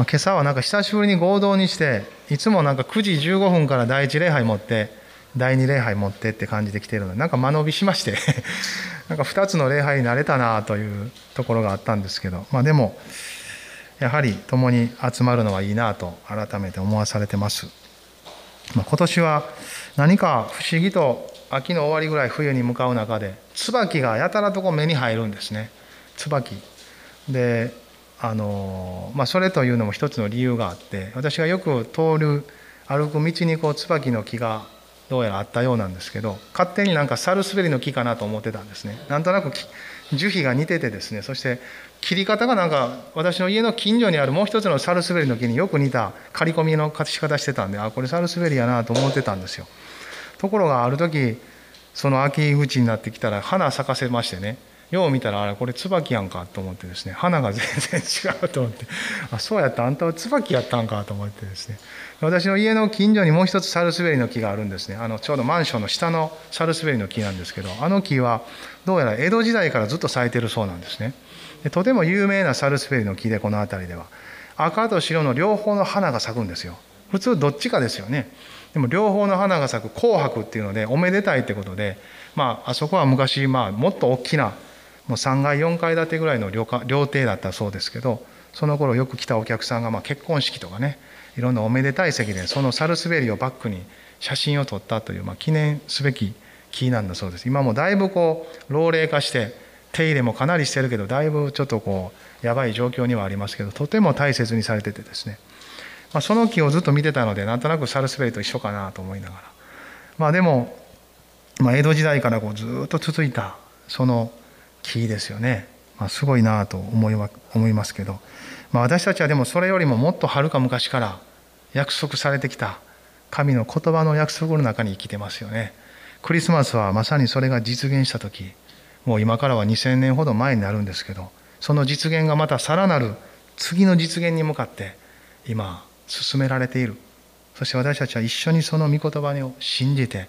まあ、今朝はなんか久しぶりに合同にしていつもなんか9時15分から第1礼拝持って第2礼拝持ってって感じで来てるのでなんか間延びしまして なんか2つの礼拝になれたなというところがあったんですけどまあでもやはり共に集まるのはいいなと改めて思わされてます、まあ、今年は何か不思議と秋の終わりぐらい冬に向かう中で椿がやたらとこ目に入るんですね。椿。であのまあ、それというのも一つの理由があって私がよく通る歩く道にこう椿の木がどうやらあったようなんですけど勝手になんかサルスベリの木かなと思ってたんですね。なんとなく樹皮が似ててですねそして切り方がなんか私の家の近所にあるもう一つのサルスベリの木によく似た刈り込みの仕方してたんであこれサルスベリやなと思ってたんですよ。ところがある時その秋口になってきたら花咲かせましてねよう見たらあれこれ椿やんかと思ってですね。花が全然違うと思って。あそうやったあんたは椿やったんかと思ってですね。私の家の近所にもう一つサルスベリの木があるんですね。あのちょうどマンションの下のサルスベリの木なんですけどあの木はどうやら江戸時代からずっと咲いてるそうなんですね。でとても有名なサルスベリの木でこの辺りでは。赤と白の両方の花が咲くんですよ。普通どっちかですよね。でも両方の花が咲く紅白っていうのでおめでたいってことでまああそこは昔まあもっと大きなもう3階4階建てぐらいの料料亭だったそうですけどその頃よく来たお客さんがま結婚式とかねいろんなおめでたい席でそのサルスベリをバックに写真を撮ったという、ま記念すべき木なんだそうです。今もだいぶこう老齢化して手入れもかなりしてるけどだいぶちょっとこうやばい状況にはありますけどとても大切にされててですね、まあ、その木をずっと見てたのでなんとなくサルスベリと一緒かなと思いながら。まあでも、まあ、江戸時代からこうずっと続いたその木ですよね、まあ、すごいなと思い思いますけど、まあ、私たちはでもそれよりももっとはるか昔から約束されてきた神の言葉の約束の中に生きてますよね。クリスマスはまさにそれが実現した時もう今からは2000年ほど前になるんですけどその実現がまたさらなる次の実現に向かって今進められている。そして私たちは一緒にその御言葉を信じて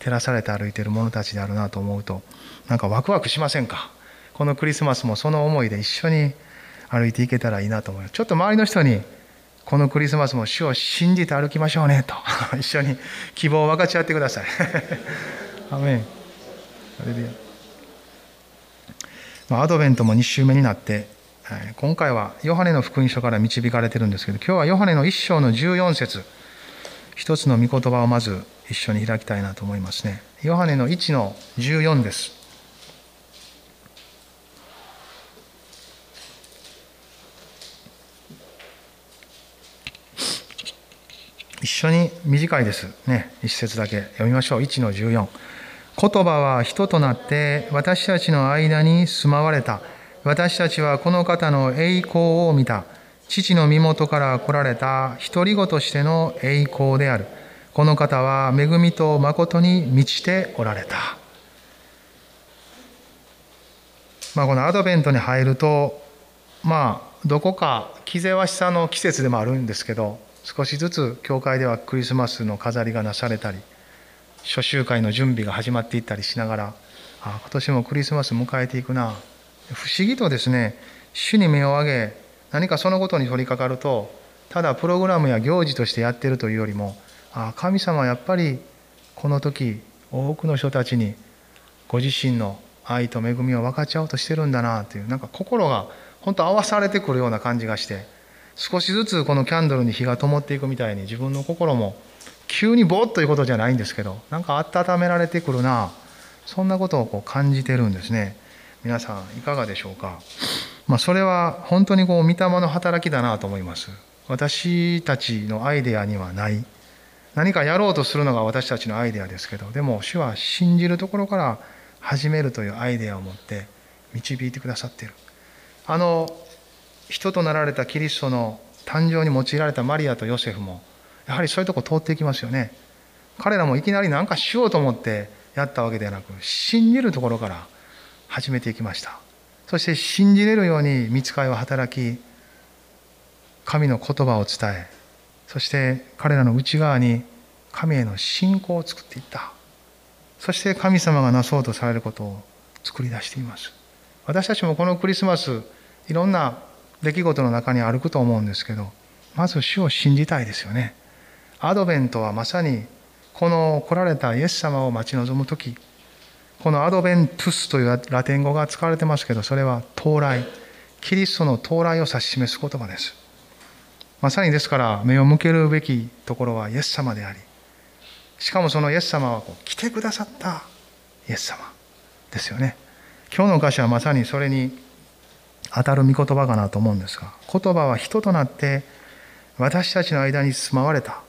照らされて歩いている者たちであるなと思うとなんかワクワクしませんか？このクリスマスもその思いで一緒に歩いていけたらいいなと思います。ちょっと周りの人にこのクリスマスも主を信じて歩きましょうねと。一緒に希望を分かち合ってください。アメン。アドベントも2週目になって今回はヨハネの福音書から導かれてるんですけど今日はヨハネの1章の14節。一つの御言葉をまず一緒に開きたいなと思いますね。ヨハネの1の14です。一緒に短いです。ね一節だけ。読みましょう。1の14言葉は人となって私たちの間に住まわれた。私たちはこの方の栄光を見た。父の身元から来られた。独り子としての栄光である。この方は恵みと誠に満ちておられた。まあ、このアドベントに入るとまあどこか気ぜわしさの季節でもあるんですけど少しずつ教会ではクリスマスの飾りがなされたり初集会の準備が始まっていったりしながらあ今年もクリスマス迎えていくな。不思議とですね主に目を上げ何かそのことに取り掛かるとただプログラムや行事としてやってるというよりもあ神様はやっぱりこの時多くの人たちにご自身の愛と恵みを分かち合おうとしてるんだなというなんか心が本当合わされてくるような感じがして少しずつこのキャンドルに火が灯っていくみたいに自分の心も急にボッということじゃないんですけどなんか温められてくるなそんなことをこう感じてるんですね。皆さんいかがでしょうか、まあ、それは本当にこう御霊の働きだなと思います。私たちのアイデアにはない。何かやろうとするのが私たちのアイデアですけどでも主は信じるところから始めるというアイデアを持って導いてくださっている。あの人となられたキリストの誕生に用いられたマリアとヨセフもやはりそういうとこ通っていきますよね。彼らもいきなり何かしようと思ってやったわけではなく信じるところから始めていきました。そして信じれるように見つかいは働き神の言葉を伝えそして彼らの内側に神への信仰を作っていった。そして神様がなそうとされることを作り出しています。私たちもこのクリスマスいろんな出来事の中に歩くと思うんですけどまず主を信じたいですよね。アドベントはまさにこの来られたイエス様を待ち望む時このアドベントゥスというラテン語が使われてますけどそれは到来キリストの到来を指し示す言葉です。まさにですから目を向けるべきところはイエス様でありしかもそのイエス様はこう来てくださったイエス様ですよね。今日の歌詞はまさにそれに当たる御言葉かなと思うんですが言葉は人となって私たちの間に住まわれた。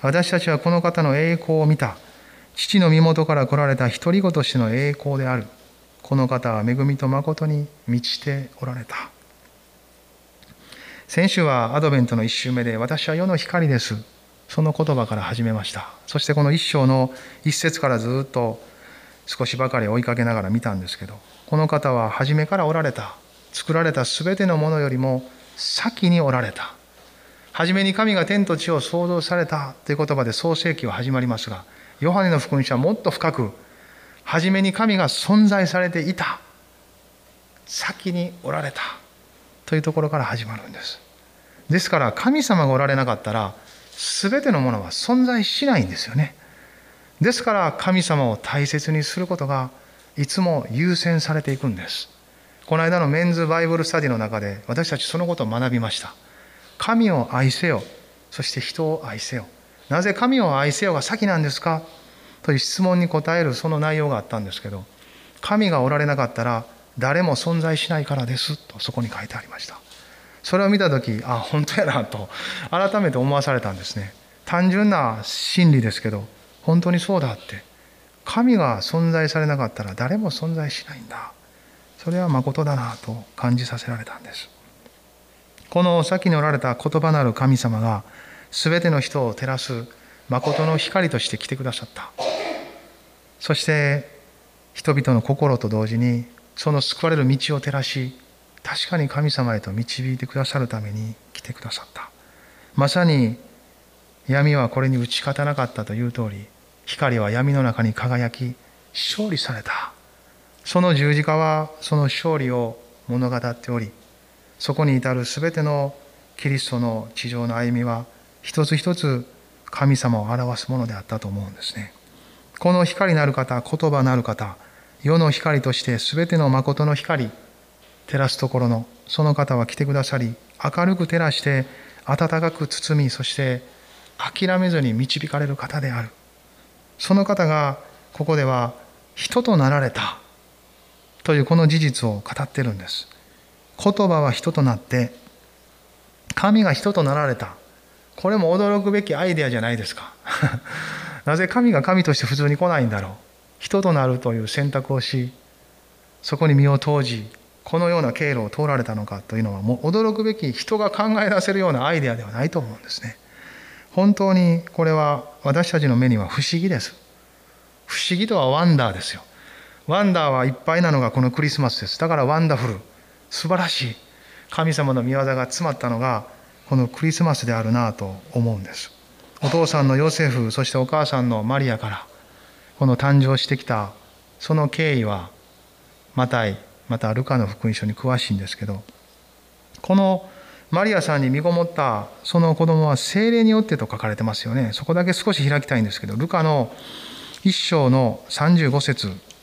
私たちはこの方の栄光を見た。父の身元から来られた独り子としての栄光である。この方は恵みと誠に満ちておられた。先週はアドベントの一週目で私は世の光です。その言葉から始めました。そしてこの一章の一節からずっと少しばかり追いかけながら見たんですけどこの方は初めからおられた。作られた全てのものよりも先におられた。初めに神が天と地を創造されたという言葉で創世記は始まりますがヨハネの福音書はもっと深く初めに神が存在されていた。先におられたというところから始まるんです。ですから神様がおられなかったら全てのものは存在しないんですよね。ですから神様を大切にすることがいつも優先されていくんです。この間のメンズバイブルスタディの中で私たちそのことを学びました。神を愛せよ。そして人を愛せよ。なぜ神を愛せよが先なんですか？という質問に答えるその内容があったんですけど神がおられなかったら誰も存在しないからです。とそこに書いてありました。それを見た時あ本当やなと改めて思わされたんですね。単純な真理ですけど本当にそうだって。神が存在されなかったら誰も存在しないんだ。それは誠だなと感じさせられたんです。この先におられた言葉なる神様が全ての人を照らす誠の光として来てくださった。そして人々の心と同時にその救われる道を照らし確かに神様へと導いてくださるために来てくださった。まさに闇はこれに打ち勝たなかったという通り光は闇の中に輝き勝利された。その十字架はその勝利を物語っておりそこに至る全てのキリストの地上の歩みは一つ一つ神様を表すものであったと思うんですね。この光なる方言葉なる方世の光として全ての誠の光照らすところのその方は来てくださり明るく照らして温かく包みそして諦めずに導かれる方である。その方がここでは人となられた。というこの事実を語ってるんです。言葉は人となって神が人となられた。これも驚くべきアイデアじゃないですか。なぜ神が神として普通に来ないんだろう。人となるという選択をしそこに身を投じこのような経路を通られたのかというのはもう驚くべき人が考え出せるようなアイデアではないと思うんですね。本当にこれは私たちの目には不思議です。不思議とは wonder ですよ。 wonder はいっぱいなのがこのクリスマスです。だから wonderful。素晴らしい。神様の御業が詰まったのがこのクリスマスであるなと思うんです。お父さんのヨセフそしてお母さんのマリアからこの誕生してきたその経緯はマタイまたルカの福音書に詳しいんですけどこのマリアさんに身ごもったその子供は精霊によってと書かれてますよね。そこだけ少し開きたいんですけどルカの一章の35節。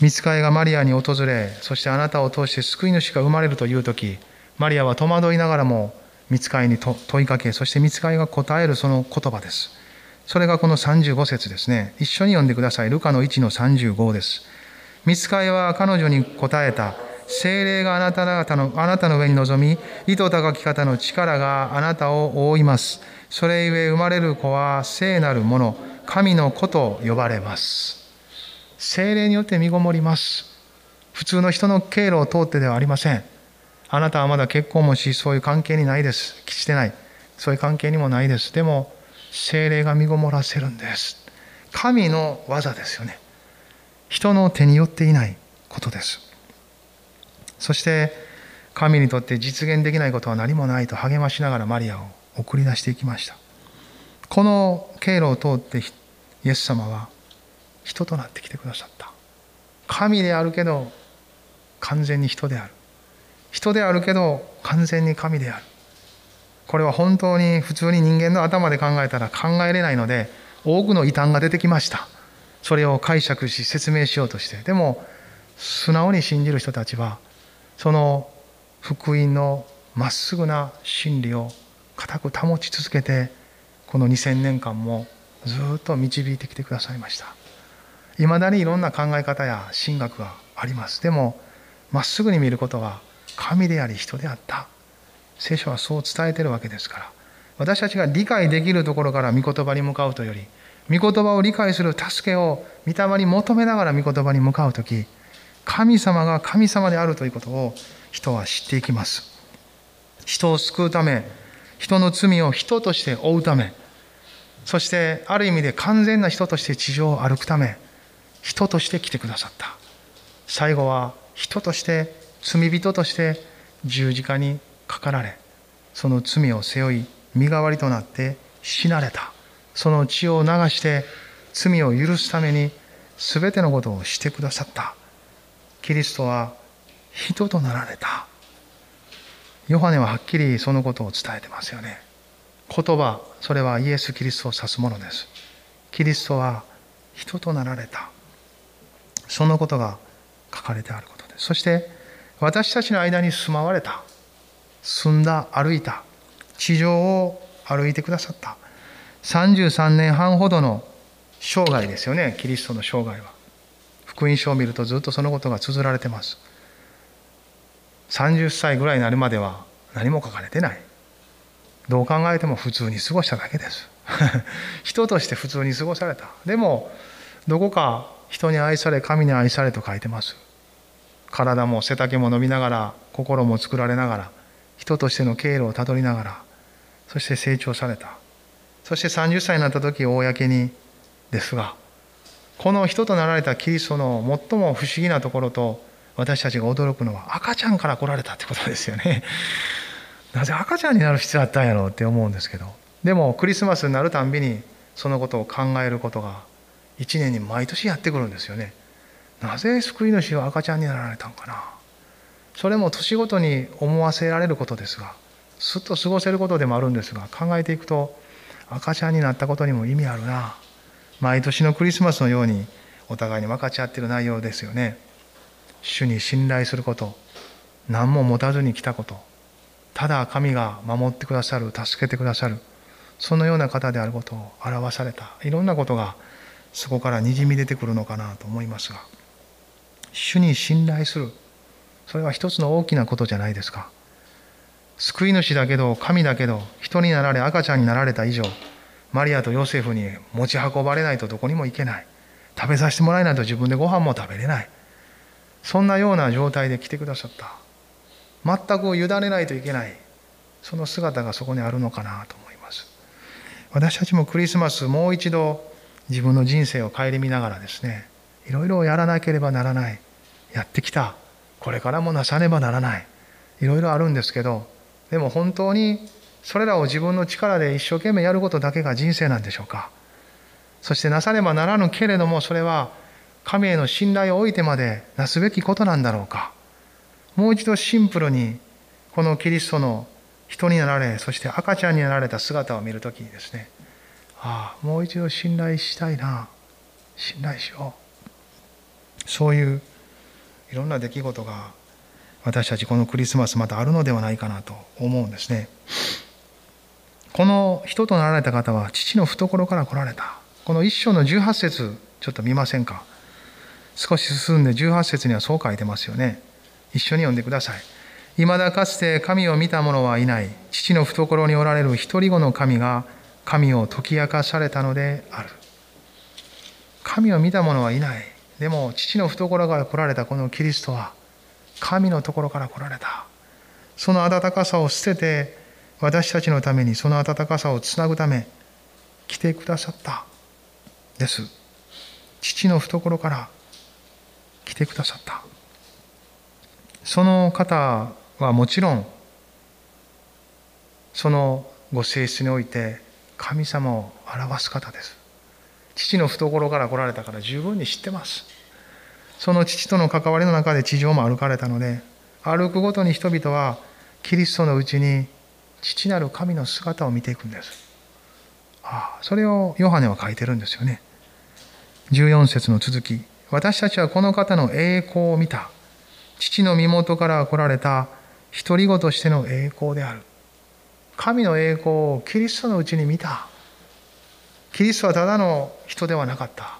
見つかいがマリアに訪れそしてあなたを通して救い主が生まれるという時マリアは戸惑いながらも見つかいに問いかけそして見つかいが答えるその言葉です。それがこの35節ですね。一緒に読んでください。ルカの1の35です。見つかいは彼女に答えた。精霊があなた方のあなたの上に臨み糸高き方の力があなたを覆います。それゆえ生まれる子は聖なるもの神の子と呼ばれます。精霊によって身ごもります。普通の人の経路を通ってではありません。あなたはまだ結婚もしそういう関係にないです。してない。そういう関係にもないです。でも精霊が身ごもらせるんです。神の技ですよね。人の手によっていないことです。そして神にとって実現できないことは何もないと励ましながらマリアを送り出していきました。この経路を通ってイエス様は人となってきてくださった。神であるけど完全に人である。人であるけど完全に神である。これは本当に普通に人間の頭で考えたら考えれないので多くの異端が出てきました。それを解釈し説明しようとして。でも素直に信じる人たちはその福音のまっすぐな真理を固く保ち続けてこの2000年間もずっと導いてきてくださいました。いまだにいろんな考え方や神学があります。でもまっすぐに見ることは神であり人であった。聖書はそう伝えてるわけですから。私たちが理解できるところから御言葉に向かうというより御言葉を理解する助けを御霊に求めながら御言葉に向かう時神様が神様であるということを人は知っていきます。人を救うため人の罪を人として負うためそしてある意味で完全な人として地上を歩くため人として来てくださった。最後は人として罪人として十字架にかかられその罪を背負い身代わりとなって死なれた。その血を流して罪を許すために全てのことをしてくださった。キリストは人となられた。ヨハネははっきりそのことを伝えてますよね。言葉それはイエス・キリストを指すものです。キリストは人となられた。そのことが書かれてあることです。そして私たちの間に住まわれた住んだ歩いた地上を歩いてくださった33年半ほどの生涯ですよね。キリストの生涯は。福音書を見るとずっとそのことが綴られてます。30歳ぐらいになるまでは何も書かれてない。どう考えても普通に過ごしただけです。人として普通に過ごされた。でもどこか人に愛され神に愛されと書いてます。体も背丈も伸びながら心も作られながら人としての経路をたどりながらそして成長された。そして30歳になった時公にですがこの人となられたキリストの最も不思議なところと私たちが驚くのは赤ちゃんから来られたってことですよね。なぜ赤ちゃんになる必要あったんやろうって思うんですけど。でもクリスマスになるたんびにそのことを考えることが一年に毎年やってくるんですよね。なぜ救い主は赤ちゃんになられたんかな。それも年ごとに思わせられることですがすっと過ごせることでもあるんですが考えていくと赤ちゃんになったことにも意味あるな。毎年のクリスマスのようにお互いに分かち合ってる内容ですよね。主に信頼すること何も持たずに来たことただ神が守ってくださる助けてくださるそのような方であることを表されたいろんなことがそこからにじみ出てくるのかなと思いますが主に信頼する。それは一つの大きなことじゃないですか。救い主だけど神だけど人になられ赤ちゃんになられた以上マリアとヨセフに持ち運ばれないとどこにも行けない。食べさせてもらえないと自分でご飯も食べれない。そんなような状態で来てくださった。全く委ねないといけない。その姿がそこにあるのかなと思います。私たちもクリスマスもう一度自分の人生を顧みながらですねいろいろやらなければならない。やってきた。これからもなさねばならない。いろいろあるんですけどでも本当にそれらを自分の力で一生懸命やることだけが人生なんでしょうか。そしてなさねばならぬけれどもそれは神への信頼を置いてまでなすべきことなんだろうか。もう一度シンプルにこのキリストの人になられそして赤ちゃんになられた姿を見るときにですねああもう一度信頼したいな。信頼しよう。そういういろんな出来事が私たちこのクリスマスまたあるのではないかなと思うんですね。この人となられた方は父の懐から来られた。この一章の18節ちょっと見ませんか？少し進んで18節にはそう書いてますよね。一緒に読んでください。未だかつて神を見た者はいない。父の懐におられる一人子の神が神を解き明かされたのである。神を見た者はいない。でも父の懐から来られたこのキリストは神のところから来られた。その温かさを捨てて私たちのためにその温かさをつなぐため来てくださった。です。父の懐から来てくださった。その方はもちろんそのご性質において神様を表す方です。父の懐から来られたから十分に知ってます。その父との関わりの中で地上も歩かれたので歩くごとに人々はキリストのうちに父なる神の姿を見ていくんです。ああそれをヨハネは書いてるんですよね。14節の続き。私たちはこの方の栄光を見た。父の身元から来られた独り子としての栄光である。神の栄光をキリストのうちに見た。キリストはただの人ではなかった。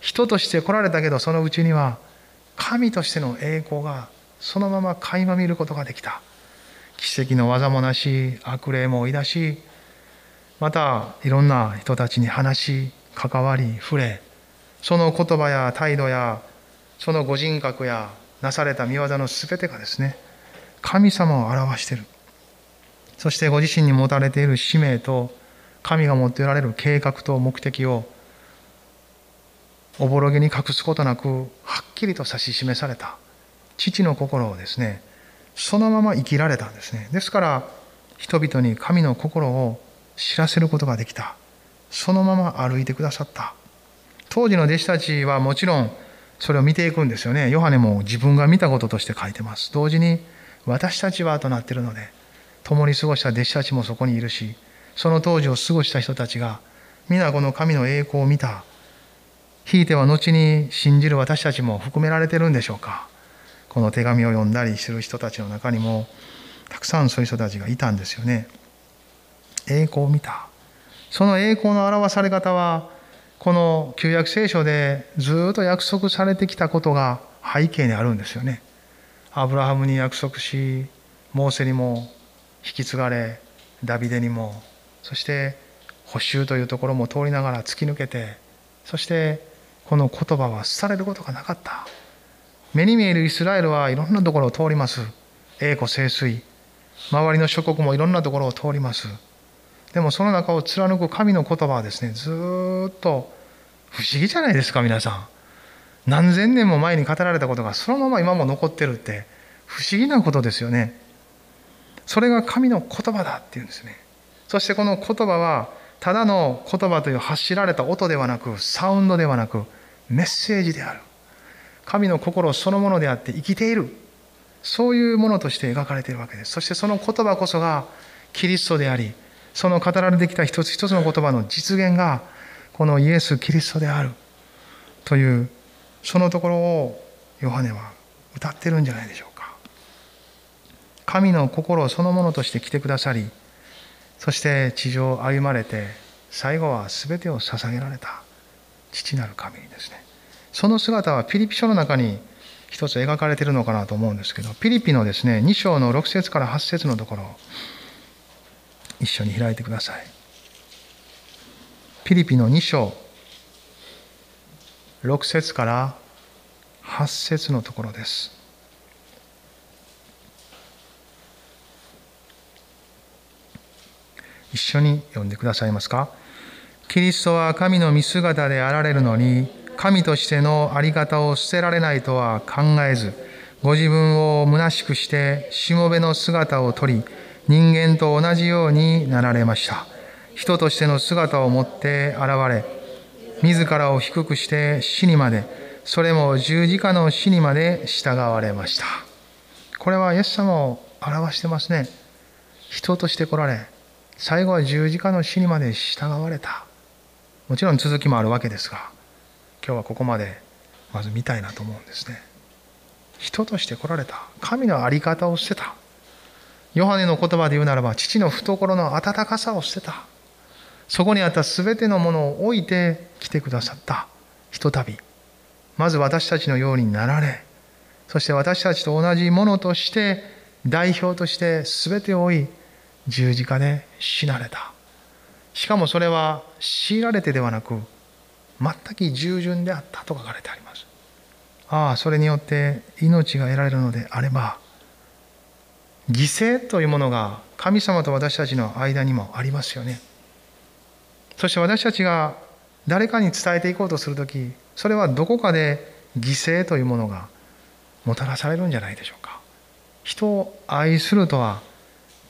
人として来られたけどそのうちには神としての栄光がそのまま垣間見ることができた。奇跡の技もなし悪霊も追い出しまたいろんな人たちに話し関わり触れその言葉や態度やそのご人格やなされた見業の全てがですね神様を表している。そしてご自身に持たれている使命と神が持っておられる計画と目的をおぼろげに隠すことなくはっきりと指し示された。父の心をですねそのまま生きられたんですね。ですから人々に神の心を知らせることができた。そのまま歩いてくださった。当時の弟子たちはもちろんそれを見ていくんですよね。ヨハネも自分が見たこととして書いてます。同時に私たちはとなっているので共に過ごした弟子たちもそこにいるしその当時を過ごした人たちが皆この神の栄光を見た。ひいては後に信じる私たちも含められてるんでしょうか。この手紙を読んだりする人たちの中にもたくさんそういう人たちがいたんですよね。栄光を見た。その栄光の表され方はこの旧約聖書でずっと約束されてきたことが背景にあるんですよね。アブラハムに約束しモーセにも引き継がれダビデにもそして補修というところも通りながら突き抜けてそしてこの言葉は廃れることがなかった。目に見えるイスラエルはいろんなところを通ります。栄枯盛衰周りの諸国もいろんなところを通ります。でもその中を貫く神の言葉はですねずっと不思議じゃないですか皆さん。何千年も前に語られたことがそのまま今も残ってるって不思議なことですよね。それが神の言葉だっていうんですね。そしてこの言葉はただの言葉という発しられた音ではなくサウンドではなくメッセージである。神の心そのものであって生きている。そういうものとして描かれているわけです。そしてその言葉こそがキリストでありその語られてきた一つ一つの言葉の実現がこのイエス・キリストである。というそのところをヨハネは歌ってるんじゃないでしょうか。神の心そのものとして来てくださりそして地上を歩まれて最後は全てを捧げられた父なる神にですね。その姿はピリピ書の中に一つ描かれているのかなと思うんですけどピリピのですね2章の6節から8節のところ一緒に開いてください。ピリピの2章6節から8節のところです。一緒に読んでくださいますか？キリストは神の見姿であられるのに神としての在り方を捨てられないとは考えずご自分を虚しくしてしもべの姿をとり人間と同じようになられました。人としての姿を持って現れ自らを低くして死にまでそれも十字架の死にまで従われました。これはイエス様を表してますね。人として来られ最後は十字架の死にまで従われた。もちろん続きもあるわけですが今日はここまでまず見たいなと思うんですね。人として来られた。神の在り方を捨てた。ヨハネの言葉で言うならば父の懐の温かさを捨てた。そこにあった全てのものを置いて来てくださった。ひとたび。まず私たちのようになられそして私たちと同じものとして代表として全てを追い十字架で死なれた。しかもそれは強いられてではなく全く従順であったと書かれてあります。ああそれによって命が得られるのであれば犠牲というものが神様と私たちの間にもありますよね。そして私たちが誰かに伝えていこうとする時それはどこかで犠牲というものがもたらされるんじゃないでしょうか。人を愛するとは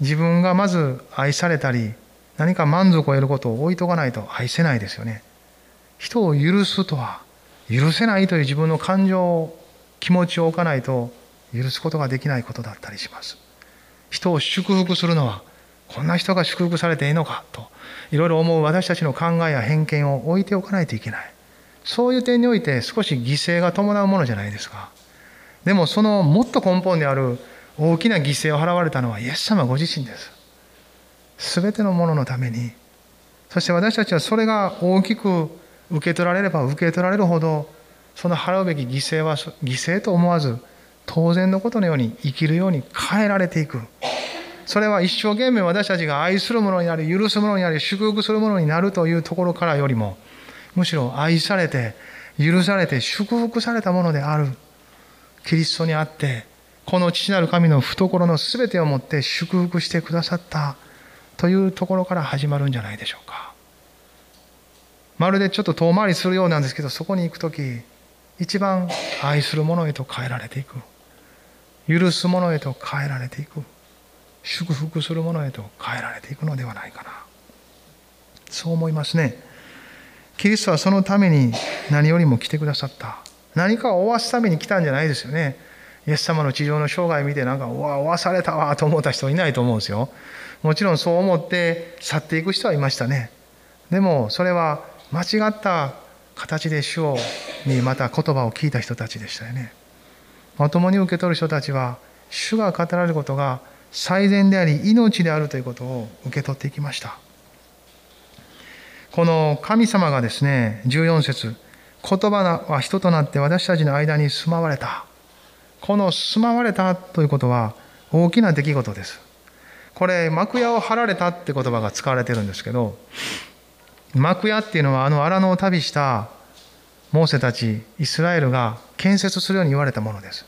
自分がまず愛されたり何か満足を得ることを置いとかないと愛せないですよね。人を許すとは許せないという自分の感情を気持ちを置かないと許すことができないことだったりします。人を祝福するのはこんな人が祝福されていいのかといろいろ思う私たちの考えや偏見を置いておかないといけない。そういう点において少し犠牲が伴うものじゃないですか。でもそのもっと根本にある大きな犠牲を払われたのはイエス様ご自身です。全てのもののために。そして私たちはそれが大きく受け取られれば受け取られるほどその払うべき犠牲は犠牲と思わず当然のことのように生きるように変えられていく。それは一生懸命私たちが愛するものになり許すものになり祝福するものになるというところからよりもむしろ愛されて許されて祝福されたものである。キリストにあってこの父なる神の懐の全てをもって祝福してくださった。というところから始まるんじゃないでしょうか。まるでちょっと遠回りするようなんですけどそこに行く時一番愛するものへと変えられていく。許すものへと変えられていく。祝福するものへと変えられていくのではないかな。そう思いますね。キリストはそのために何よりも来てくださった。何かを負わすために来たんじゃないですよね。イエス様の地上の生涯見てなんかうわ負わされたわと思った人いないと思うんですよ。もちろんそう思って去っていく人はいましたね。でもそれは間違った形で主をにまた言葉を聞いた人たちでしたよね。まともに受け取る人たちは主が語られることが最善であり命であるということを受け取っていきました。この神様がですね14節言葉は人となって私たちの間に住まわれた。この住まわれたということは大きな出来事です。これ幕屋を張られたって言葉が使われてるんですけど幕屋っていうのはあの荒野を旅したモーセたちイスラエルが建設するように言われたものです。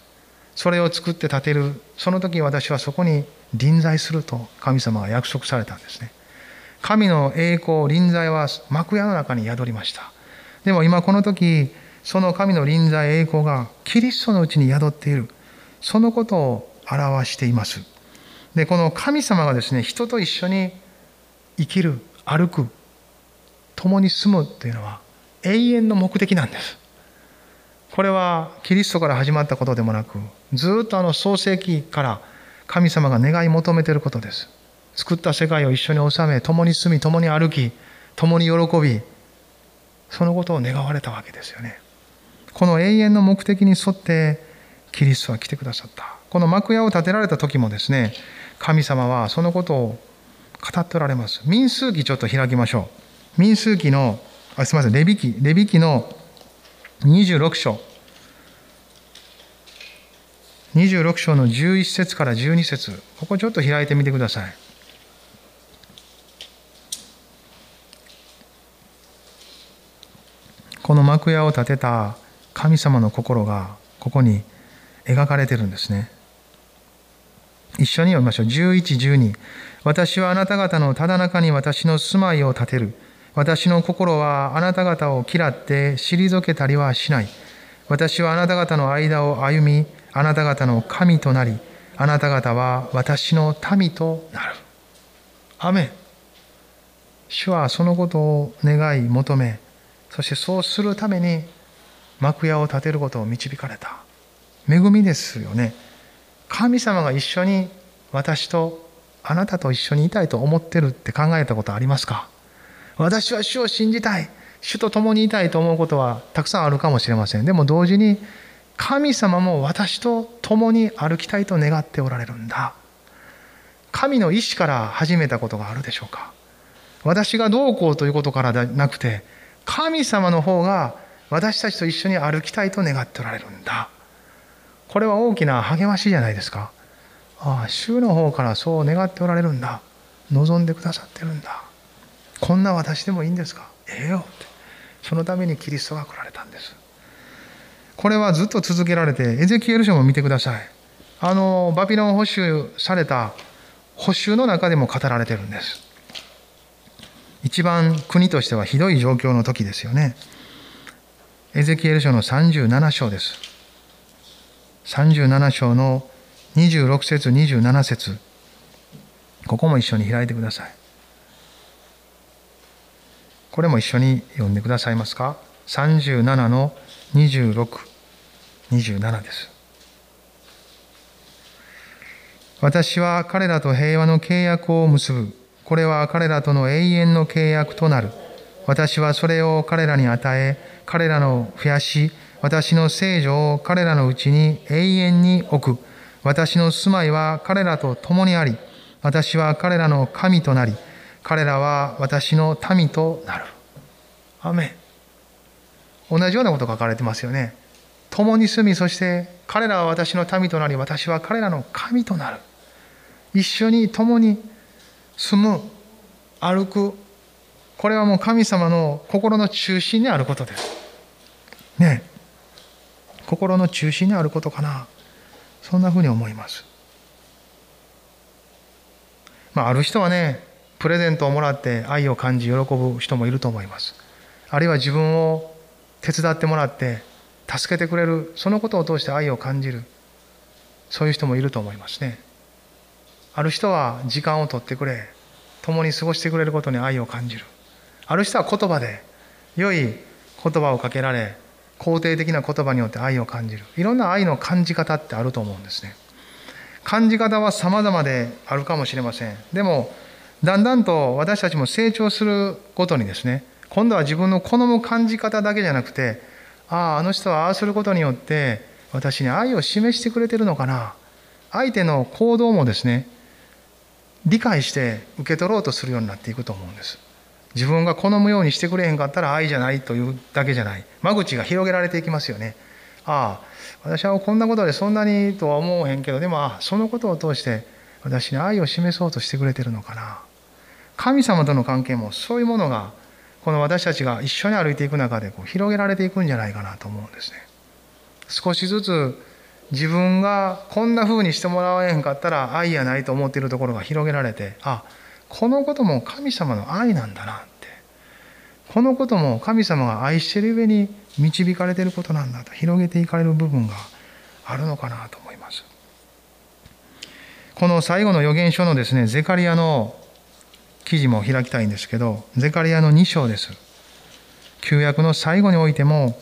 それを作って建てる。その時私はそこに臨在すると神様が約束されたんですね。神の栄光臨在は幕屋の中に宿りました。でも今この時その神の臨在栄光がキリストのうちに宿っている。そのことを表しています。でこの神様がですね人と一緒に生きる歩く共に住むっていうのは永遠の目的なんです。これはキリストから始まったことでもなくずっとあの創世記から神様が願い求めていることです。作った世界を一緒に治め共に住み共に歩き共に喜びそのことを願われたわけですよね。この永遠の目的に沿ってキリストは来てくださった。この幕屋を建てられた時もですね神様はそのことを語っておられます。民数記ちょっと開きましょう。民数記のあすみませんレビ記レビ記の26章。26章の11節から12節。ここちょっと開いてみてください。この幕屋を建てた神様の心がここに描かれてるんですね。一緒に読みましょう。1112私はあなた方のただ中に私の住まいを建てる。私の心はあなた方を嫌って退けたりはしない。私はあなた方の間を歩みあなた方の神となりあなた方は私の民となる。アメ主はそのことを願い求めそしてそうするために幕屋を建てることを導かれた。恵みですよね。神様が一緒に私とあなたと一緒にいたいと思ってるって考えたことありますか？私は主を信じたい。主と共にいたいと思うことはたくさんあるかもしれません。でも同時に神様も私と共に歩きたいと願っておられるんだ。神の意志から始めたことがあるでしょうか？私がどうこうということからではなくて神様の方が私たちと一緒に歩きたいと願っておられるんだ。これは大きな励ましじゃないですか。ああ主の方からそう願っておられるんだ。望んでくださってるんだ。こんな私でもいいんですか？ええよ。ってそのためにキリストが来られたんです。これはずっと続けられてエゼキエル書も見てください。あのバビロン捕囚された捕囚の中でも語られてるんです。一番国としてはひどい状況の時ですよね。エゼキエル書の37章です。37章の26節27節。ここも一緒に開いてください。これも一緒に読んでくださいますか？37の2627です。私は彼らと平和の契約を結ぶ。これは彼らとの永遠の契約となる。私はそれを彼らに与え、彼らの増やし、私の聖女を彼らのうちに永遠に置く。私の住まいは彼らと共にあり、私は彼らの神となり、彼らは私の民となる。アメ同じようなこと書かれてますよね。共に住み、そして彼らは私の民となり、私は彼らの神となる。一緒に共に住む、歩く。これはもう神様の心の中心にあることです。ね心の中心にあることかな。そんなふうに思います。まあ、ある人はね、プレゼントをもらって愛を感じ喜ぶ人もいると思います。あるいは自分を手伝ってもらって助けてくれるそのことを通して愛を感じるそういう人もいると思いますねある人は時間を取ってくれ共に過ごしてくれることに愛を感じるある人は言葉で良い言葉をかけられ肯定的な言葉によって愛を感じる。いろんな愛の感じ方ってあると思うんですね。感じ方は様々であるかもしれません。でもだんだんと私たちも成長するごとにですね今度は自分の好む感じ方だけじゃなくてあああの人はああすることによって私に愛を示してくれてるのかな。相手の行動もですね理解して受け取ろうとするようになっていくと思うんです。自分が好むようにしてくれへんかったら愛じゃないというだけじゃない。間口が広げられていきますよね。ああ私はこんなことでそんなにとは思わへんけどでもあそのことを通して私に愛を示そうとしてくれてるのかな。神様との関係もそういうものがこの私たちが一緒に歩いていく中でこう広げられていくんじゃないかなと思うんですね。少しずつ自分がこんな風にしてもらわへんかったら愛やないと思っているところが広げられてあこのことも神様の愛なんだなってこのことも神様が愛してる上に導かれてることなんだと広げていかれる部分があるのかなと思います。この最後の預言書のですねゼカリアの記事も開きたいんですけど、ゼカリアの2章です。旧約の最後においても、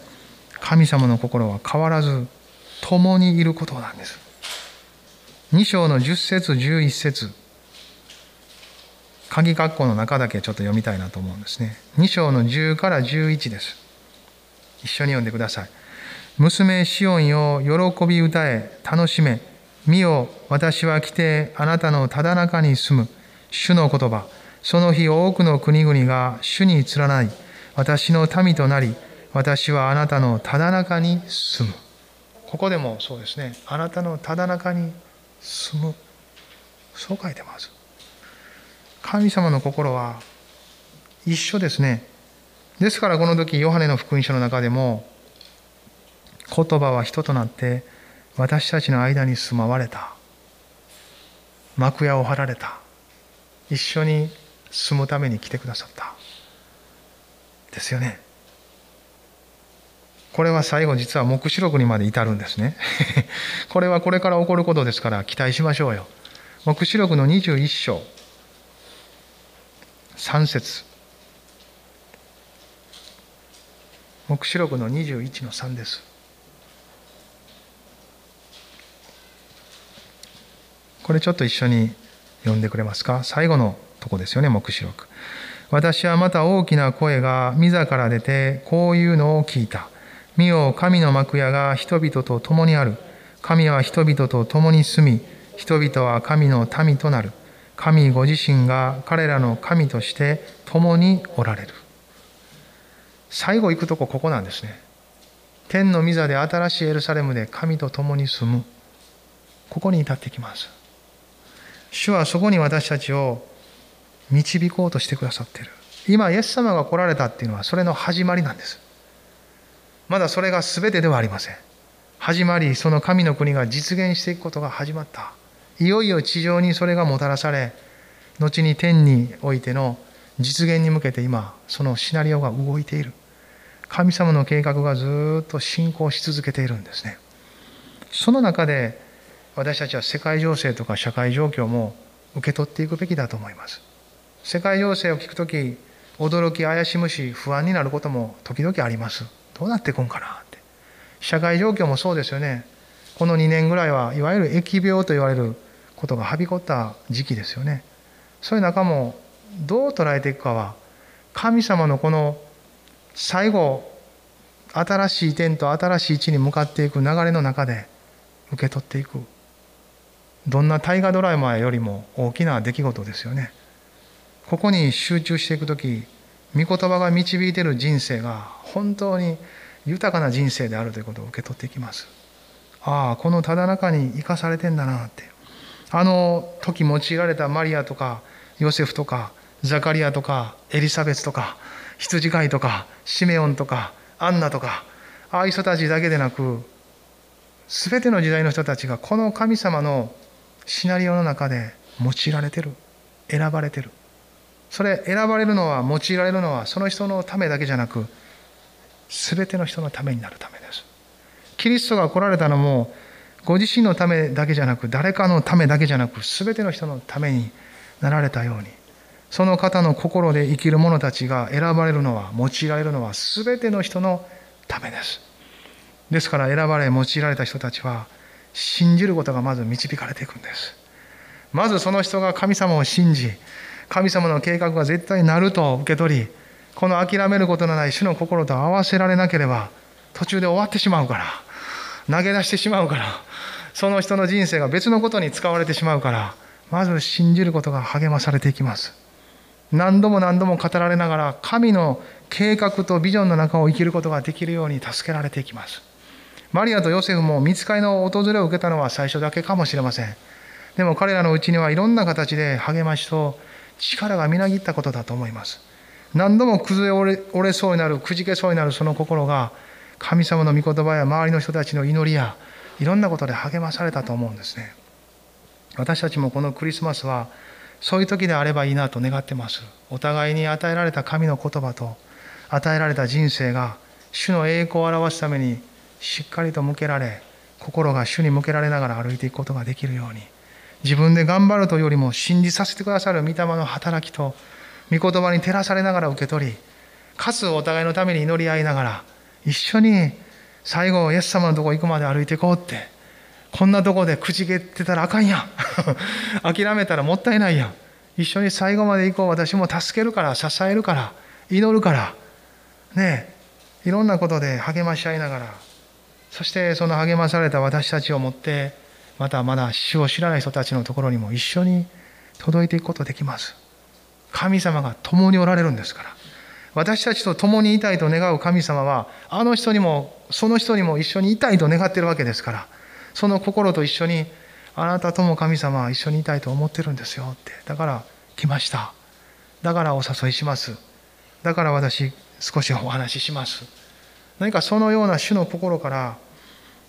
神様の心は変わらず、共にいることなんです。2章の10節11節鍵括弧の中だけちょっと読みたいなと思うんですね。2章の10から11です。一緒に読んでください。娘シオンよ、喜び歌え、楽しめ。見よ、私は来て、あなたのただ中に住む。主の言葉。その日多くの国々が主に連ない私の民となり私はあなたのただ中に住むここでもそうですねあなたのただ中に住むそう書いてます神様の心は一緒ですね。ですからこの時ヨハネの福音書の中でも言葉は人となって私たちの間に住まわれた。幕屋を張られた。一緒に住むために来てくださった。ですよね。これは最後実は黙示録にまで至るんですね。これはこれから起こることですから期待しましょうよ。黙示録の21章。3節黙示録の21の3ですこれちょっと一緒に読んでくれますか？最後のとこですよね、黙示録。私はまた大きな声が御座から出て、こういうのを聞いた。見よ、神の幕屋が人々と共にある。神は人々と共に住み、人々は神の民となる。神ご自身が彼らの神として共におられる。最後行くとこここなんですね。天の御座で新しいエルサレムで神と共に住む。ここに至ってきます。主はそこに私たちを導こうとしてくださっている今イエス様が来られたっていうのはそれの始まりなんですまだそれが全てではありません始まりその神の国が実現していくことが始まったいよいよ地上にそれがもたらされ後に天においての実現に向けて今そのシナリオが動いている。神様の計画がずっと進行し続けているんですね。その中で私たちは世界情勢とか社会状況も受け取っていくべきだと思います。世界情勢を聞くとき驚き怪しむし不安になることも時々あります。どうなっていくんかなって。社会状況もそうですよね。この2年ぐらいはいわゆる疫病と言われることがはびこった時期ですよね。そういう中もどう捉えていくかは神様のこの最後新しい点と新しい地に向かっていく流れの中で受け取っていく。どんな大河ドラマよりも大きな出来事ですよね。ここに集中していく時御言葉が導いている人生が本当に豊かな人生であるということを受け取っていきます。ああこのただ中に生かされてんだなって。あの時用いられたマリアとかヨセフとかザカリアとかエリザベスとか羊飼いとかシメオンとかアンナとかああいう人たちだけでなく全ての時代の人たちがこの神様のシナリオの中で用いられてる選ばれてる。それ選ばれるのは用いられるのはその人のためだけじゃなく全ての人のためになるためです。キリストが来られたのもご自身のためだけじゃなく誰かのためだけじゃなく全ての人のためになられたようにその方の心で生きる者たちが選ばれるのは用いられるのは全ての人のためです。ですから選ばれ用いられた人たちは信じることがまず導かれていくんです。まずその人が神様を信じ神様の計画が絶対なると受け取りこの諦めることのない主の心と合わせられなければ途中で終わってしまうから投げ出してしまうからその人の人生が別のことに使われてしまうからまず信じることが励まされていきます。何度も何度も語られながら神の計画とビジョンの中を生きることができるように助けられていきます。マリアとヨセフも見つかりの訪れを受けたのは最初だけかもしれません。でも彼らのうちにはいろんな形で励ましと力がみなぎったことだと思います。何度も崩れ折れそうになるくじけそうになるその心が神様の御言葉や周りの人たちの祈りやいろんなことで励まされたと思うんですね。私たちもこのクリスマスはそういう時であればいいなと願ってます。お互いに与えられた神の言葉と与えられた人生が主の栄光を表すためにしっかりと向けられ心が主に向けられながら歩いていくことができるように自分で頑張るというよりも信じさせてくださる御霊の働きと御言葉に照らされながら受け取りかつお互いのために祈り合いながら一緒に最後イエス様のとこ行くまで歩いていこうって。こんなとこでくじけてたらあかんやん。諦めたらもったいないやん。一緒に最後まで行こう。私も助けるから支えるから祈るから。ねいろんなことで励まし合いながら。そしてその励まされた私たちを持ってまたまだ主を知らない人たちのところにも一緒に届いていくことできます。神様が共におられるんですから。私たちと共にいたいと願う神様はあの人にもその人にも一緒にいたいと願ってるわけですからその心と一緒にあなたとも神様は一緒にいたいと思ってるんですよってだから来ました。だからお誘いします。だから私少しお話しします。何かそのような主の心から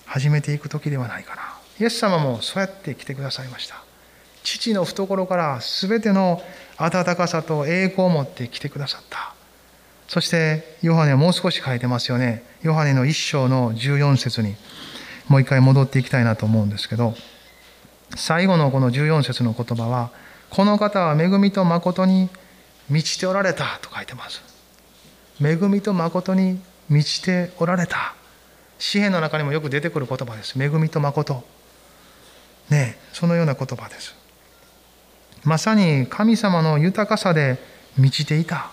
始めていく時ではないかな。イエス様もそうやって来てくださいました。父の懐から全ての温かさと栄光を持って来てくださった。そしてヨハネはもう少し書いてますよね。ヨハネの一章の14節にもう一回戻っていきたいなと思うんですけど最後のこの14節の言葉はこの方は恵みと誠に満ちておられたと書いてます。恵みと誠に満ちておられた。詩篇の中にもよく出てくる言葉です。恵みと誠。ねそのような言葉です。まさに神様の豊かさで満ちていた。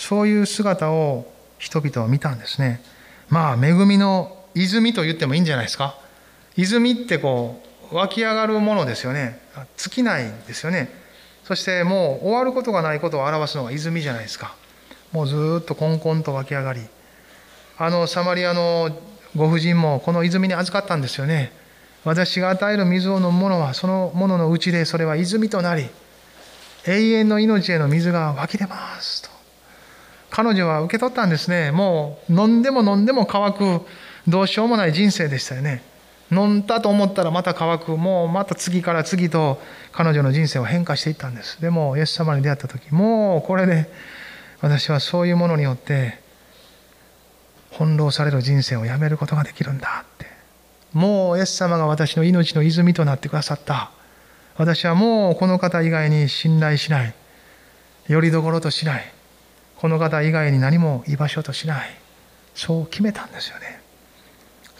そういう姿を人々は見たんですね。まあ恵みの泉と言ってもいいんじゃないですか。泉ってこう湧き上がるものですよね。尽きないですよね。そしてもう終わることがないことを表すのが泉じゃないですか。もうずっとこんこんと湧き上がり。あのサマリアのご婦人もこの泉に預かったんですよね。私が与える水を飲む者はそのもののうちでそれは泉となり永遠の命への水が湧き出ますと。彼女は受け取ったんですね。もう飲んでも飲んでも乾くどうしようもない人生でしたよね。飲んだと思ったらまた乾く。もうまた次から次と彼女の人生を変化していったんです。でもイエス様に出会った時もうこれで私はそういうものによって翻弄される人生をやめることができるんだって。もうイエス様が私の命の泉となってくださった。私はもうこの方以外に信頼しない。よりどころとしない。この方以外に何も居場所としない。そう決めたんですよね。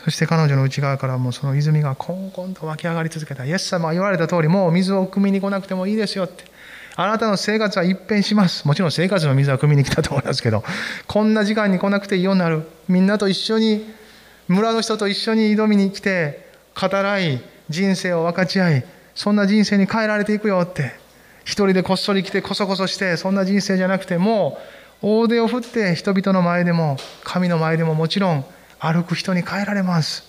そして彼女の内側からもその泉がコンコンと湧き上がり続けた。イエス様は言われた通りもう水を汲みに来なくてもいいですよって。あなたの生活は一変します。もちろん生活の水は汲みに来たと思いますけどこんな時間に来なくていいようになる。みんなと一緒に村の人と一緒に挑みに来て語らい人生を分かち合いそんな人生に変えられていくよって。一人でこっそり来てこそこそしてそんな人生じゃなくてもう大手を振って人々の前でも神の前でももちろん歩く人に変えられます。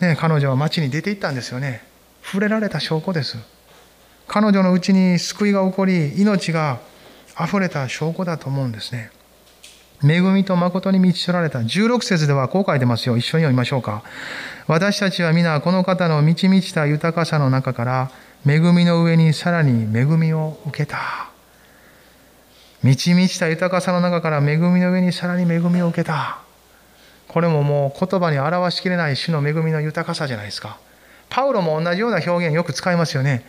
ね、彼女は町に出て行ったんですよね。触れられた証拠です。彼女のうちに救いが起こり、命が溢れた証拠だと思うんですね。恵みと誠に満ち取られた16節ではこう書いてますよ。一緒に読みましょうか。私たちは皆この方の満ち満ちた豊かさの中から恵みの上にさらに恵みを受けた。満ち満ちた豊かさの中から恵みの上にさらに恵みを受けた。これももう言葉に表しきれない主の恵みの豊かさじゃないですか。パウロも同じような表現よく使いますよね。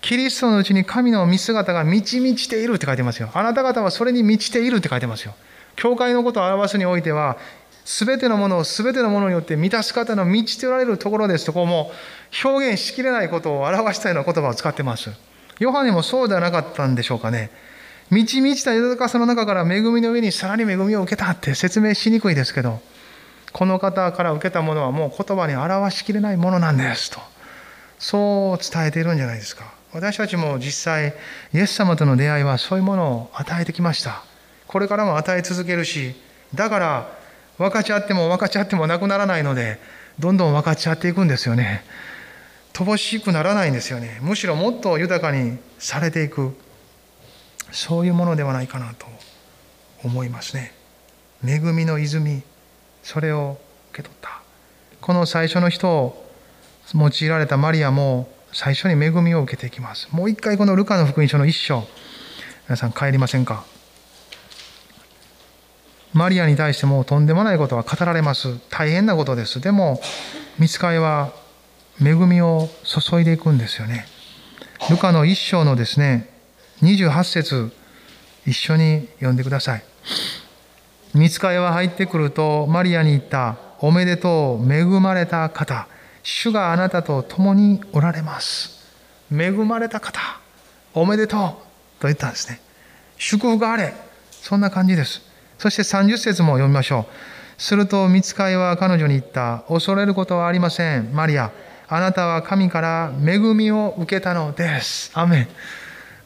キリストのうちに神の見姿が満ち満ちているって書いてますよ。あなた方はそれに満ちているって書いてますよ。教会のことを表すにおいては、すべてのものをすべてのものによって満たす方の満ちておられるところですと、こうも表現しきれないことを表したような言葉を使ってます。ヨハネもそうではなかったんでしょうかね。満ち満ちた豊かさの中から恵みの上にさらに恵みを受けたって説明しにくいですけど、この方から受けたものはもう言葉に表しきれないものなんですと。そう伝えているんじゃないですか。私たちも実際イエス様との出会いはそういうものを与えてきました。これからも与え続けるしだから分かち合っても分かち合ってもなくならないのでどんどん分かち合っていくんですよね。乏しくならないんですよね。むしろもっと豊かにされていく。そういうものではないかなと思いますね。恵みの泉それを受け取った。この最初の人を用いられたマリアも最初に恵みを受けていきます。もう一回このルカの福音書の一章皆さん帰りませんか？マリアに対してもとんでもないことは語られます。大変なことです。でも見つかいは恵みを注いでいくんですよね。ルカの一章のですね28節一緒に読んでください見つかいは入ってくるとマリアに言った。おめでとう、恵まれた方。主があなたと共におられます。恵まれた方。おめでとう。と言ったんですね。祝福があれ。そんな感じです。そして30節も読みましょう。すると見つかいは彼女に言った。恐れることはありません。マリア。あなたは神から恵みを受けたのです。アメン。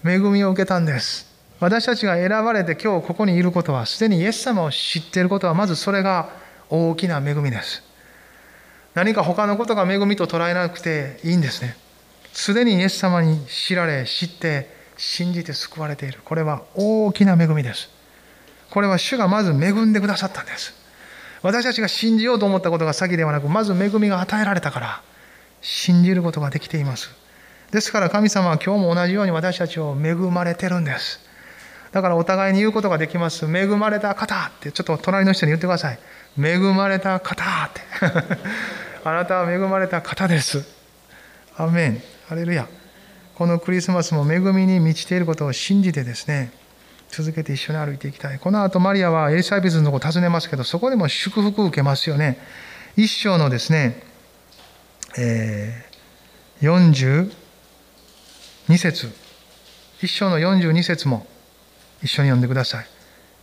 恵みを受けたんです。私たちが選ばれて今日ここにいることはすでにイエス様を知っていることはまずそれが大きな恵みです。何か他のことが恵みと捉えなくていいんですね。すでにイエス様に知られ知って信じて救われている。これは大きな恵みです。これは主がまず恵んでくださったんです。私たちが信じようと思ったことが先ではなくまず恵みが与えられたから信じることができています。ですから神様は今日も同じように私たちを恵まれてるんですだからお互いに言うことができます。恵まれた方ってちょっと隣の人に言ってください。恵まれた方って。あなたは恵まれた方です。アメン。ハレルヤ。このクリスマスも恵みに満ちていることを信じてですね、続けて一緒に歩いていきたい。この後マリアはエリザベスのとこ訪ねますけど、そこでも祝福を受けますよね。一章のですね、えー、2節一章の42節も一緒に読んでください。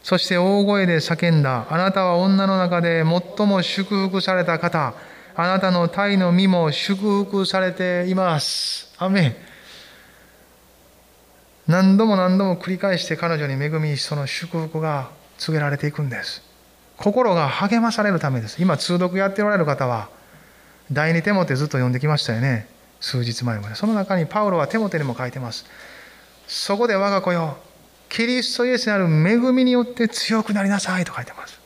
そして大声で叫んだ。あなたは女の中で最も祝福された方。あなたの体の身も祝福されています。アメン。何度も何度も繰り返して彼女に恵み、その祝福が告げられていくんです。心が励まされるためです。今、通読やっておられる方は、第二テモテずっと読んできましたよね。数日前まで。その中にパウロはテモテにも書いてます。そこで我が子よ、キリストイエスにある恵みによって強くなりなさいと書いてます。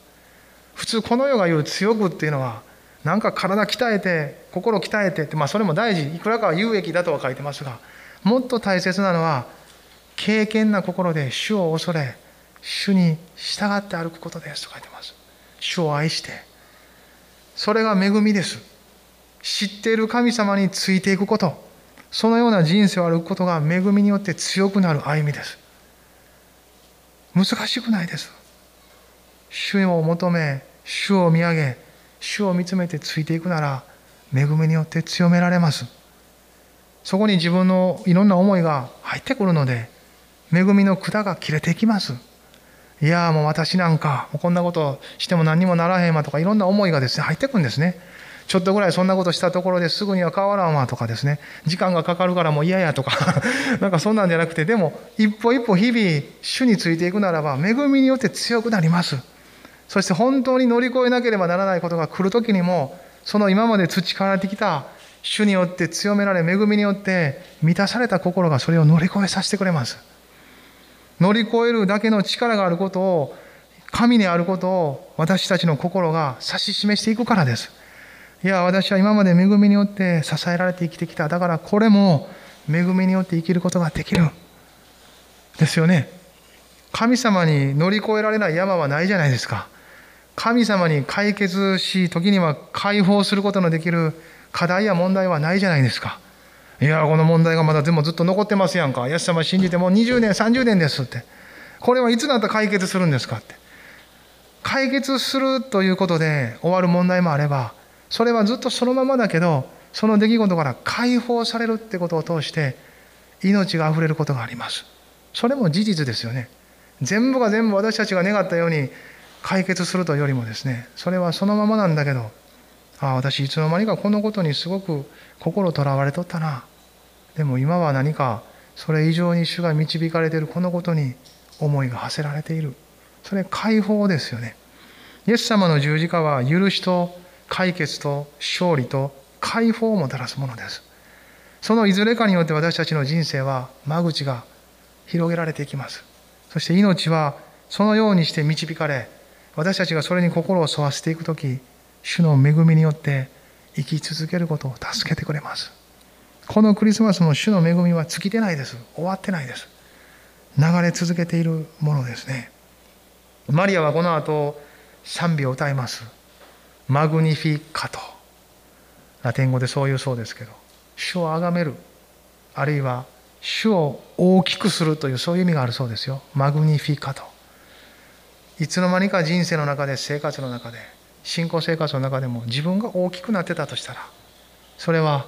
普通この世が言う強くっていうのはなんか体鍛えて心鍛えてってまあそれも大事いくらかは有益だとは書いてますがもっと大切なのは敬虔な心で主を恐れ主に従って歩くことですと書いてます主を愛してそれが恵みです知っている神様についていくこと。そのような人生を歩くことが恵みによって強くなる歩みです。難しくないです。主を求め、主を見上げ、主を見つめてついていくなら恵みによって強められます。そこに自分のいろんな思いが入ってくるので恵みの管が切れていきます。いやもう私なんかこんなことしても何にもならへんわとかいろんな思いがですね入ってくるんですね。ちょっとぐらいそんなことしたところですぐには変わらんわとかですね。時間がかかるからもう嫌やとか。なんかそんなんじゃなくてでも一歩一歩日々主についていくならば恵みによって強くなります。そして本当に乗り越えなければならないことが来る時にもその今まで培われてきた主によって強められ恵みによって満たされた心がそれを乗り越えさせてくれます。乗り越えるだけの力があることを神にあることを私たちの心が指し示していくからです。いや私は今まで恵みによって支えられて生きてきた。だからこれも恵みによって生きることができる。ですよね。神様に乗り越えられない山はないじゃないですか。神様に解決し時には解放することのできる課題や問題はないじゃないですか。いやこの問題がまだでもずっと残ってますやんか。イエス様信じてもう20年30年ですって。これはいつになったら解決するんですかって。解決するということで終わる問題もあればそれはずっとそのままだけどその出来事から解放されるってことを通して命があふれることがあります。それも事実ですよね。全部が全部私たちが願ったように解決するというよりもですねそれはそのままなんだけどああ私いつの間にかこのことにすごく心とらわれとったな。でも今は何かそれ以上に主が導かれているこのことに思いが馳せられている。それ解放ですよね。イエス様の十字架は許しと解決と勝利と解放をもたらすものです。そのいずれかによって私たちの人生は間口が広げられていきます。そして命はそのようにして導かれ私たちがそれに心を沿わせていく時主の恵みによって生き続けることを助けてくれます。このクリスマスも主の恵みは尽きてないです。終わってないです。流れ続けているものですね。マリアはこの後賛美を歌います。マグニフィカとラテン語でそういうそうですけど主を崇める。あるいは主を大きくするというそういう意味があるそうですよ。マグニフィカといつの間にか人生の中で生活の中で信仰生活の中でも自分が大きくなってたとしたらそれは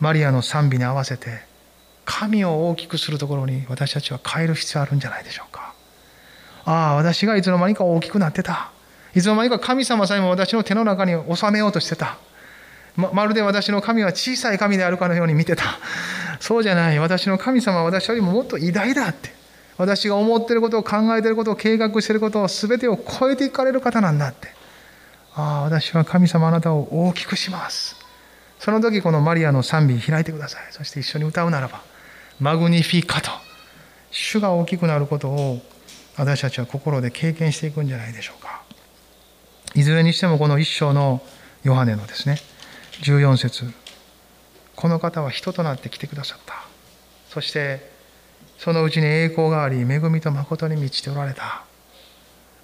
マリアの賛美に合わせて神を大きくするところに私たちは変える必要あるんじゃないでしょうか。ああ私がいつの間にか大きくなってた。いつの間にか神様さえも私の手の中に収めようとしてた。ままるで私の神は小さい神であるかのように見てた。そうじゃない。私の神様は私よりももっと偉大だって。私が思ってることを考えてることを計画してることを全てを超えていかれる方なんだって。ああ私は神様あなたを大きくします。その時このマリアの賛美開いてください。そして一緒に歌うならばマグニフィカと主が大きくなることを私たちは心で経験していくんじゃないでしょうか。いずれにしてもこの一章のヨハネのですね14節この方は人となって来てくださった。そしてそのうちに栄光があり恵みと誠に満ちておられた。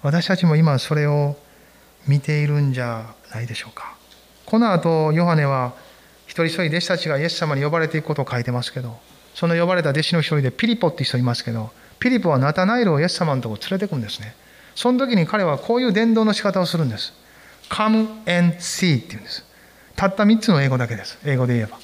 私たちも今それを見ているんじゃないでしょうか。この後ヨハネは一人一人弟子たちがイエス様に呼ばれていくことを書いてますけどその呼ばれた弟子の一人でピリポって人いますけどピリポはナタナイルをイエス様のとこ連れてくんですね。その時に彼はこういう伝道の仕方をするんです。Come and see っていうんです。たった3つの英語だけです。英語で言えば。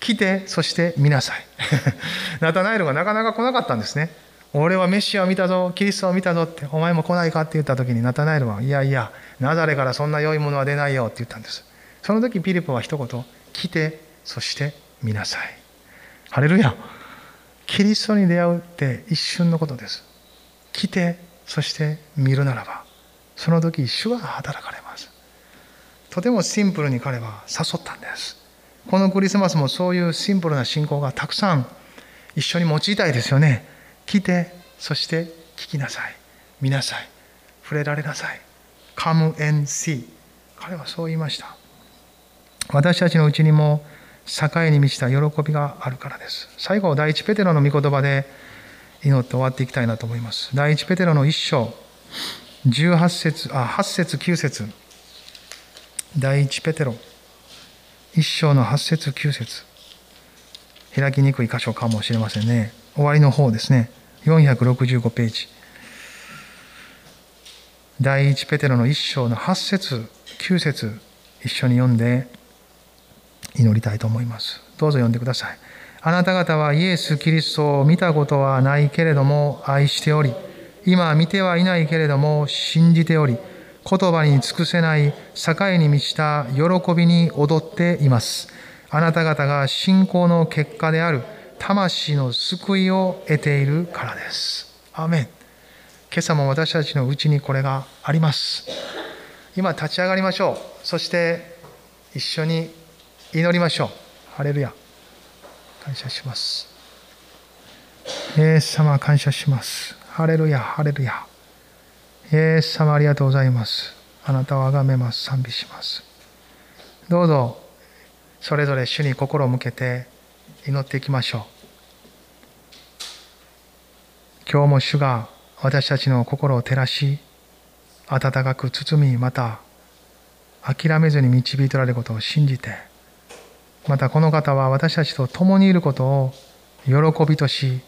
来てそして見なさい。ナタナエルがなかなか来なかったんですね。俺はメシアを見たぞ。キリストを見たぞって。お前も来ないかって言った時にナタナエルはいやいやナザレからそんな良いものは出ないよって言ったんです。その時ピリポは一言来てそして見なさい。ハレルヤ。キリストに出会うって一瞬のことです。来てそして見るならばその時主が働かれます。とてもシンプルに彼は誘ったんです。このクリスマスもそういうシンプルな信仰がたくさん一緒に用いたいですよね。来てそして聞きなさい。見なさい。触れられなさい。Come and see 彼はそう言いました。私たちのうちにも境に満ちた喜びがあるからです。最後第一ペテロの御言葉で祈って終わっていきたいなと思います。第一ペテロの一章18節あ8節9節。第一ペテロ一章の8節9節。開きにくい箇所かもしれませんね。終わりの方ですね。465ページ。第一ペテロの一章の8節9節一緒に読んで祈りたいと思います。どうぞ読んでください。あなた方はイエス・キリストを見たことはないけれども愛しており、今見てはいないけれども信じており、言葉に尽くせない境に満ちた喜びに踊っています。あなた方が信仰の結果である魂の救いを得ているからです。アメン。今朝も私たちのうちにこれがあります。今立ち上がりましょう。そして一緒に祈りましょう。ハレルヤ。感謝します。イエス様感謝します。ハレルヤ、ハレルヤ。イエス様ありがとうございます。あなたを崇めます。賛美します。どうぞ、それぞれ主に心を向けて祈っていきましょう。今日も主が私たちの心を照らし、温かく包み、また諦めずに導いておられることを信じて、またこの方は私たちと共にいることを喜びとし、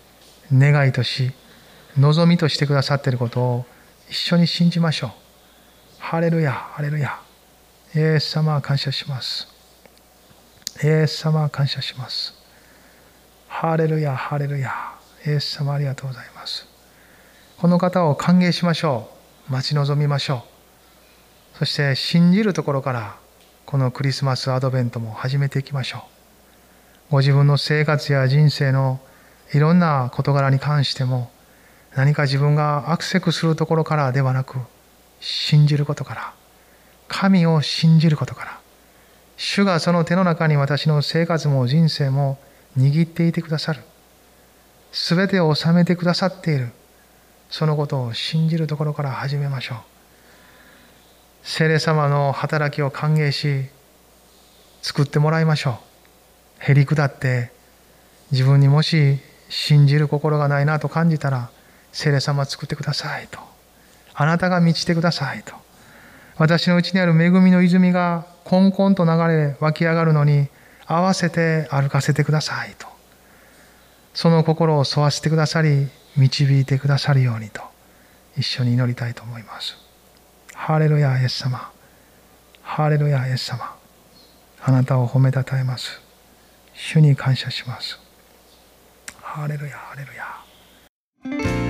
願いとし、望みとしてくださっていることを一緒に信じましょう。ハレルヤ、ハレルヤ。イエス様感謝します。イエス様感謝します。ハレルヤ、ハレルヤ。イエス様ありがとうございます。この方を歓迎しましょう。待ち望みましょう。そして信じるところからこのクリスマスアドベントも始めていきましょう。ご自分の生活や人生のいろんな事柄に関しても何か自分が悪せくするところからではなく信じることから神を信じることから主がその手の中に私の生活も人生も握っていてくださる。全てを収めてくださっている。そのことを信じるところから始めましょう。聖霊様の働きを歓迎し作ってもらいましょう。へり下って自分にもし信じる心がないなと感じたら聖霊様作ってくださいと。あなたが満ちてくださいと。私のうちにある恵みの泉がこんこんと流れ湧き上がるのに合わせて歩かせてくださいと。その心を沿わせてくださり導いてくださるようにと一緒に祈りたいと思います。ハレルヤイエス様。ハレルヤイエス様。あなたを褒めたたえます。主に感謝します。ハレルヤハレルヤ。